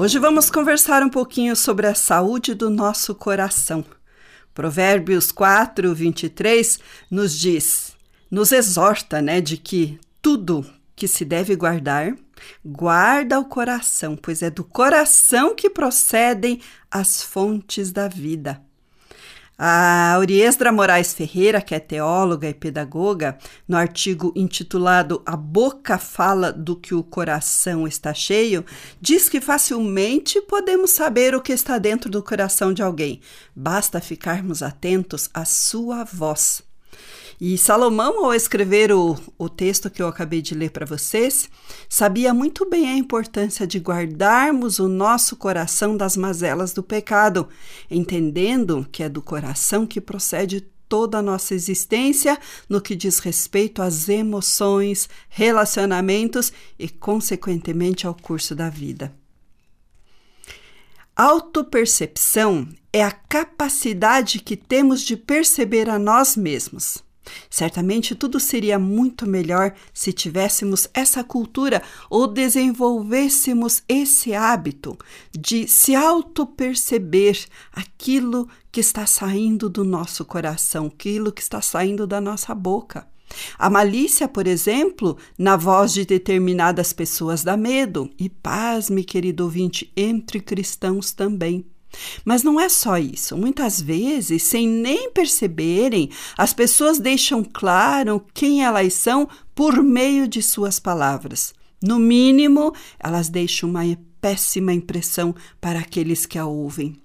Hoje vamos conversar um pouquinho sobre a saúde do nosso coração. Provérbios 4, 23 nos diz, nos exorta, né, de que tudo que se deve guardar, guarda o coração, pois é do coração que procedem as fontes da vida. A Auriesdra Moraes Ferreira, que é teóloga e pedagoga, no artigo intitulado A Boca Fala do que o Coração está cheio, diz que facilmente podemos saber o que está dentro do coração de alguém. Basta ficarmos atentos à sua voz. E Salomão, ao escrever o, o texto que eu acabei de ler para vocês, sabia muito bem a importância de guardarmos o nosso coração das mazelas do pecado, entendendo que é do coração que procede toda a nossa existência no que diz respeito às emoções, relacionamentos e, consequentemente, ao curso da vida. Autopercepção é a capacidade que temos de perceber a nós mesmos. Certamente tudo seria muito melhor se tivéssemos essa cultura ou desenvolvêssemos esse hábito de se auto-perceber aquilo que está saindo do nosso coração, aquilo que está saindo da nossa boca. A malícia, por exemplo, na voz de determinadas pessoas dá medo, e pasme, querido ouvinte, entre cristãos também. Mas não é só isso. Muitas vezes, sem nem perceberem, as pessoas deixam claro quem elas são por meio de suas palavras. No mínimo, elas deixam uma péssima impressão para aqueles que a ouvem.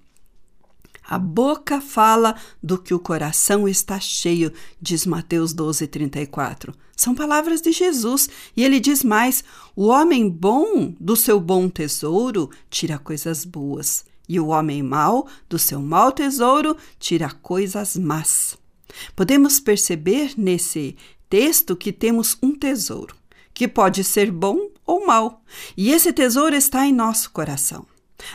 A boca fala do que o coração está cheio, diz Mateus 12, 34. São palavras de Jesus. E ele diz mais: o homem bom do seu bom tesouro tira coisas boas, e o homem mau do seu mau tesouro tira coisas más. Podemos perceber nesse texto que temos um tesouro, que pode ser bom ou mau, e esse tesouro está em nosso coração.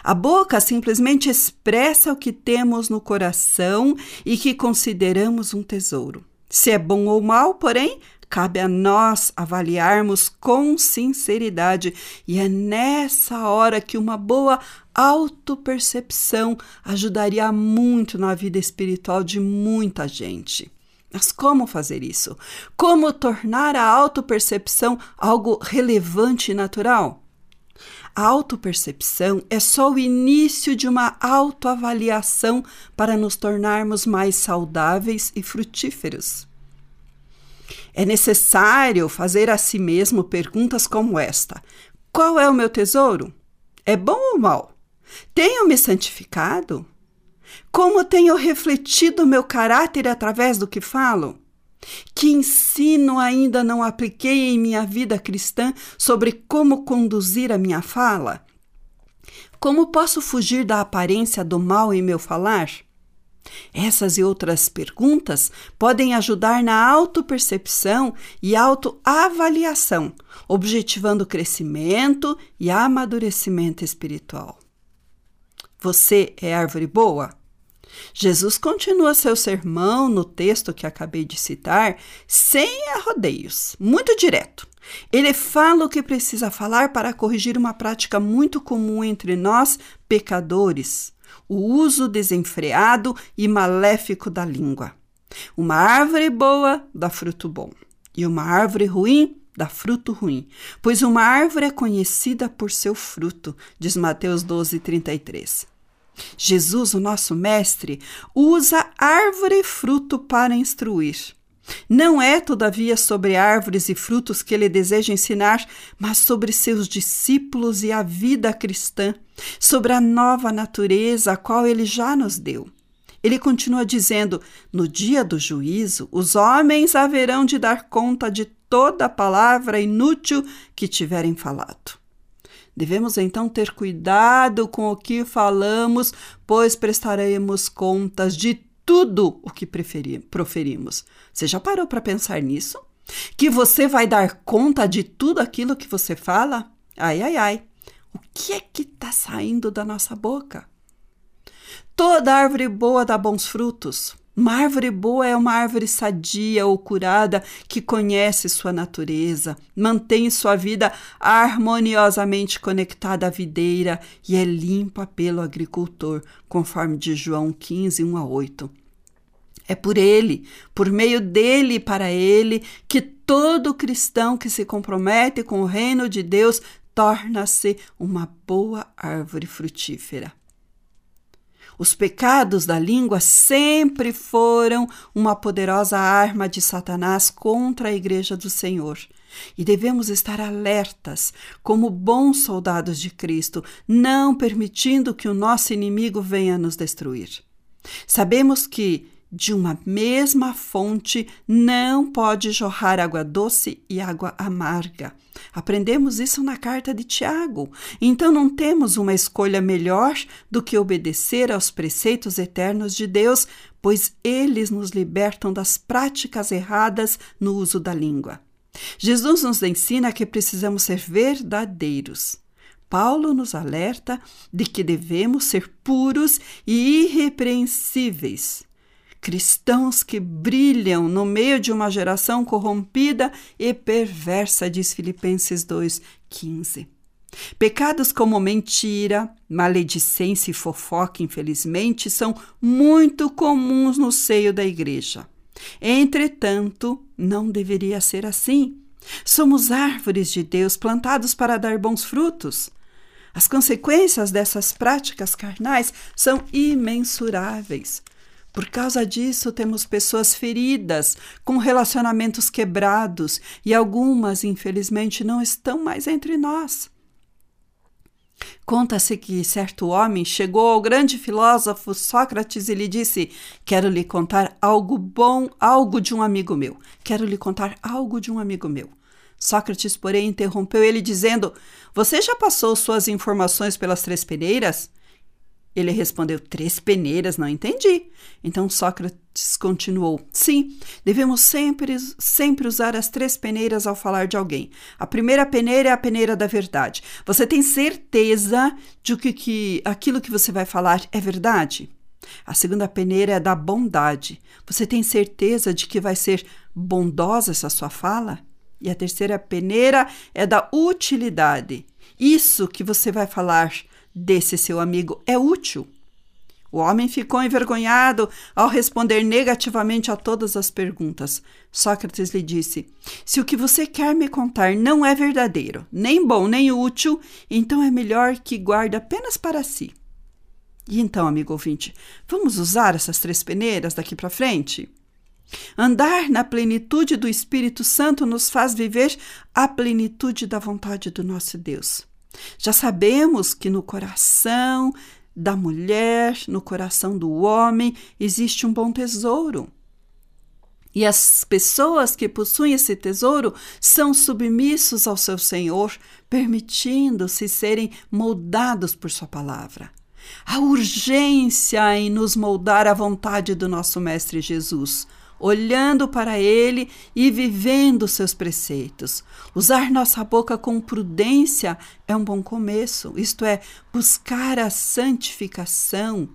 A boca simplesmente expressa o que temos no coração e que consideramos um tesouro. Se é bom ou mal, porém, cabe a nós avaliarmos com sinceridade, e é nessa hora que uma boa autopercepção ajudaria muito na vida espiritual de muita gente. Mas como fazer isso? Como tornar a autopercepção algo relevante e natural? A autopercepção é só o início de uma autoavaliação para nos tornarmos mais saudáveis e frutíferos. É necessário fazer a si mesmo perguntas como esta: Qual é o meu tesouro? É bom ou mal? Tenho me santificado? Como tenho refletido meu caráter através do que falo? Que ensino ainda não apliquei em minha vida cristã sobre como conduzir a minha fala? Como posso fugir da aparência do mal em meu falar? Essas e outras perguntas podem ajudar na autopercepção e autoavaliação, objetivando o crescimento e amadurecimento espiritual. Você é árvore boa? Jesus continua seu sermão no texto que acabei de citar, sem rodeios, muito direto. Ele fala o que precisa falar para corrigir uma prática muito comum entre nós, pecadores: o uso desenfreado e maléfico da língua. Uma árvore boa dá fruto bom, e uma árvore ruim dá fruto ruim, pois uma árvore é conhecida por seu fruto, diz Mateus 12, 33. Jesus, o nosso mestre, usa árvore e fruto para instruir. Não é, todavia, sobre árvores e frutos que ele deseja ensinar, mas sobre seus discípulos e a vida cristã, sobre a nova natureza a qual ele já nos deu. Ele continua dizendo: No dia do juízo, os homens haverão de dar conta de toda palavra inútil que tiverem falado. Devemos então ter cuidado com o que falamos, pois prestaremos contas de tudo o que proferimos. Você já parou para pensar nisso? Que você vai dar conta de tudo aquilo que você fala? Ai, ai, ai. O que é que está saindo da nossa boca? Toda árvore boa dá bons frutos. Uma árvore boa é uma árvore sadia ou curada que conhece sua natureza, mantém sua vida harmoniosamente conectada à videira e é limpa pelo agricultor, conforme de João 15, 1 a 8. É por ele, por meio dele e para ele, que todo cristão que se compromete com o reino de Deus torna-se uma boa árvore frutífera. Os pecados da língua sempre foram uma poderosa arma de Satanás contra a Igreja do Senhor. E devemos estar alertas, como bons soldados de Cristo, não permitindo que o nosso inimigo venha nos destruir. Sabemos que de uma mesma fonte não pode jorrar água doce e água amarga. Aprendemos isso na carta de Tiago. Então não temos uma escolha melhor do que obedecer aos preceitos eternos de Deus, pois eles nos libertam das práticas erradas no uso da língua. Jesus nos ensina que precisamos ser verdadeiros. Paulo nos alerta de que devemos ser puros e irrepreensíveis cristãos que brilham no meio de uma geração corrompida e perversa, diz Filipenses 2,15. Pecados como mentira, maledicência e fofoca, infelizmente, são muito comuns no seio da igreja. Entretanto, não deveria ser assim. Somos árvores de Deus plantados para dar bons frutos. As consequências dessas práticas carnais são imensuráveis. Por causa disso, temos pessoas feridas, com relacionamentos quebrados, e algumas, infelizmente, não estão mais entre nós. Conta-se que certo homem chegou ao grande filósofo Sócrates e lhe disse: Quero lhe contar algo bom, algo de um amigo meu. Quero lhe contar algo de um amigo meu. Sócrates, porém, interrompeu ele, dizendo: Você já passou suas informações pelas três peneiras? Ele respondeu: Três peneiras, não entendi. Então Sócrates continuou: Sim, devemos sempre, sempre usar as três peneiras ao falar de alguém. A primeira peneira é a peneira da verdade. Você tem certeza de que, que aquilo que você vai falar é verdade? A segunda peneira é da bondade. Você tem certeza de que vai ser bondosa essa sua fala? E a terceira peneira é da utilidade. Isso que você vai falar desse seu amigo é útil. O homem ficou envergonhado ao responder negativamente a todas as perguntas. Sócrates lhe disse: Se o que você quer me contar não é verdadeiro, nem bom, nem útil, então é melhor que guarde apenas para si. E então, amigo ouvinte, vamos usar essas três peneiras daqui para frente? Andar na plenitude do Espírito Santo nos faz viver a plenitude da vontade do nosso Deus. Já sabemos que no coração da mulher, no coração do homem, existe um bom tesouro. E as pessoas que possuem esse tesouro são submissos ao seu Senhor, permitindo-se serem moldados por Sua palavra. A urgência em nos moldar à vontade do nosso Mestre Jesus olhando para Ele e vivendo seus preceitos. Usar nossa boca com prudência é um bom começo, isto é, buscar a santificação.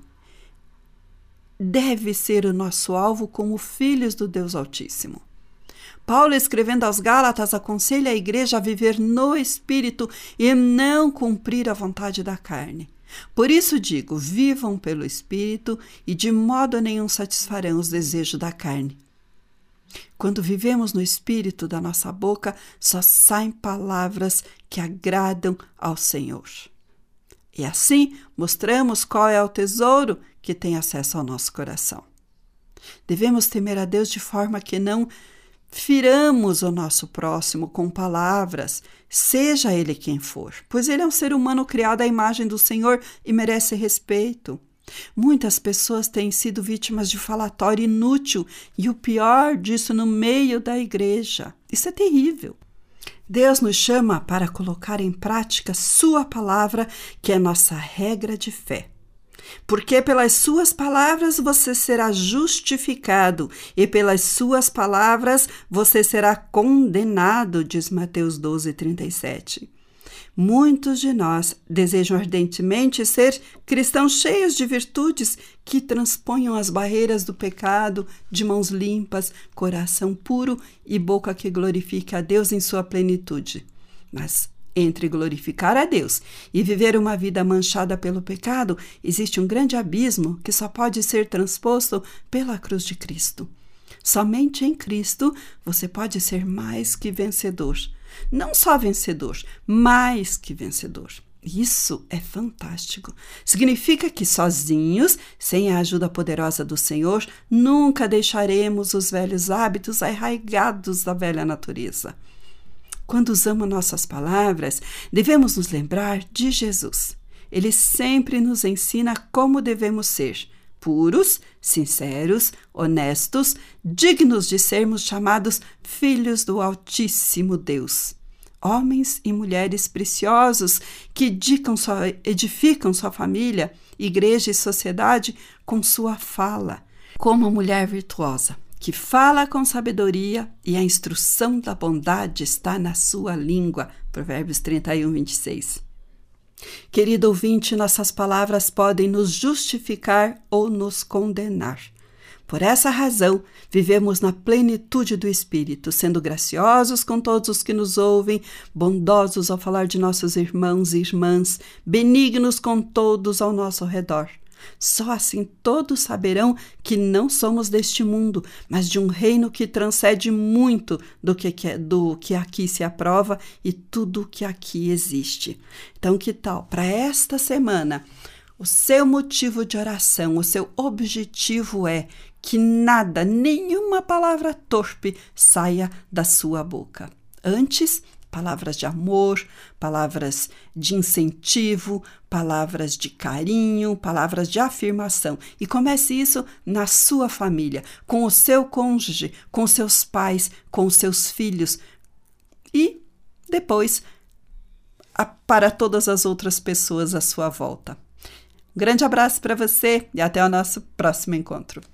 Deve ser o nosso alvo como filhos do Deus Altíssimo. Paulo, escrevendo aos Gálatas, aconselha a igreja a viver no espírito e não cumprir a vontade da carne. Por isso digo: vivam pelo Espírito e de modo nenhum satisfarão os desejos da carne. Quando vivemos no Espírito da nossa boca, só saem palavras que agradam ao Senhor. E assim mostramos qual é o tesouro que tem acesso ao nosso coração. Devemos temer a Deus de forma que não firamos o nosso próximo com palavras, seja ele quem for, pois ele é um ser humano criado à imagem do Senhor e merece respeito. Muitas pessoas têm sido vítimas de falatório inútil e o pior disso no meio da igreja. Isso é terrível. Deus nos chama para colocar em prática Sua palavra, que é nossa regra de fé porque pelas suas palavras você será justificado e pelas suas palavras você será condenado, diz Mateus 12, 37. Muitos de nós desejam ardentemente ser cristãos cheios de virtudes que transponham as barreiras do pecado, de mãos limpas, coração puro e boca que glorifique a Deus em sua plenitude. Mas entre glorificar a Deus e viver uma vida manchada pelo pecado, existe um grande abismo que só pode ser transposto pela cruz de Cristo. Somente em Cristo você pode ser mais que vencedor. Não só vencedor, mais que vencedor. Isso é fantástico. Significa que sozinhos, sem a ajuda poderosa do Senhor, nunca deixaremos os velhos hábitos arraigados da velha natureza. Quando usamos nossas palavras, devemos nos lembrar de Jesus. Ele sempre nos ensina como devemos ser puros, sinceros, honestos, dignos de sermos chamados filhos do Altíssimo Deus. Homens e mulheres preciosos que edificam sua, edificam sua família, igreja e sociedade com sua fala, como a mulher virtuosa que fala com sabedoria e a instrução da bondade está na sua língua. Provérbios 31, 26. Querido ouvinte, nossas palavras podem nos justificar ou nos condenar. Por essa razão, vivemos na plenitude do Espírito, sendo graciosos com todos os que nos ouvem, bondosos ao falar de nossos irmãos e irmãs, benignos com todos ao nosso redor só assim todos saberão que não somos deste mundo, mas de um reino que transcende muito do que, do que aqui se aprova e tudo que aqui existe. Então, que tal para esta semana? O seu motivo de oração, o seu objetivo é que nada, nenhuma palavra torpe saia da sua boca. Antes, palavras de amor, palavras de incentivo, palavras de carinho, palavras de afirmação. E comece isso na sua família, com o seu cônjuge, com seus pais, com seus filhos e depois para todas as outras pessoas à sua volta. Um grande abraço para você e até o nosso próximo encontro.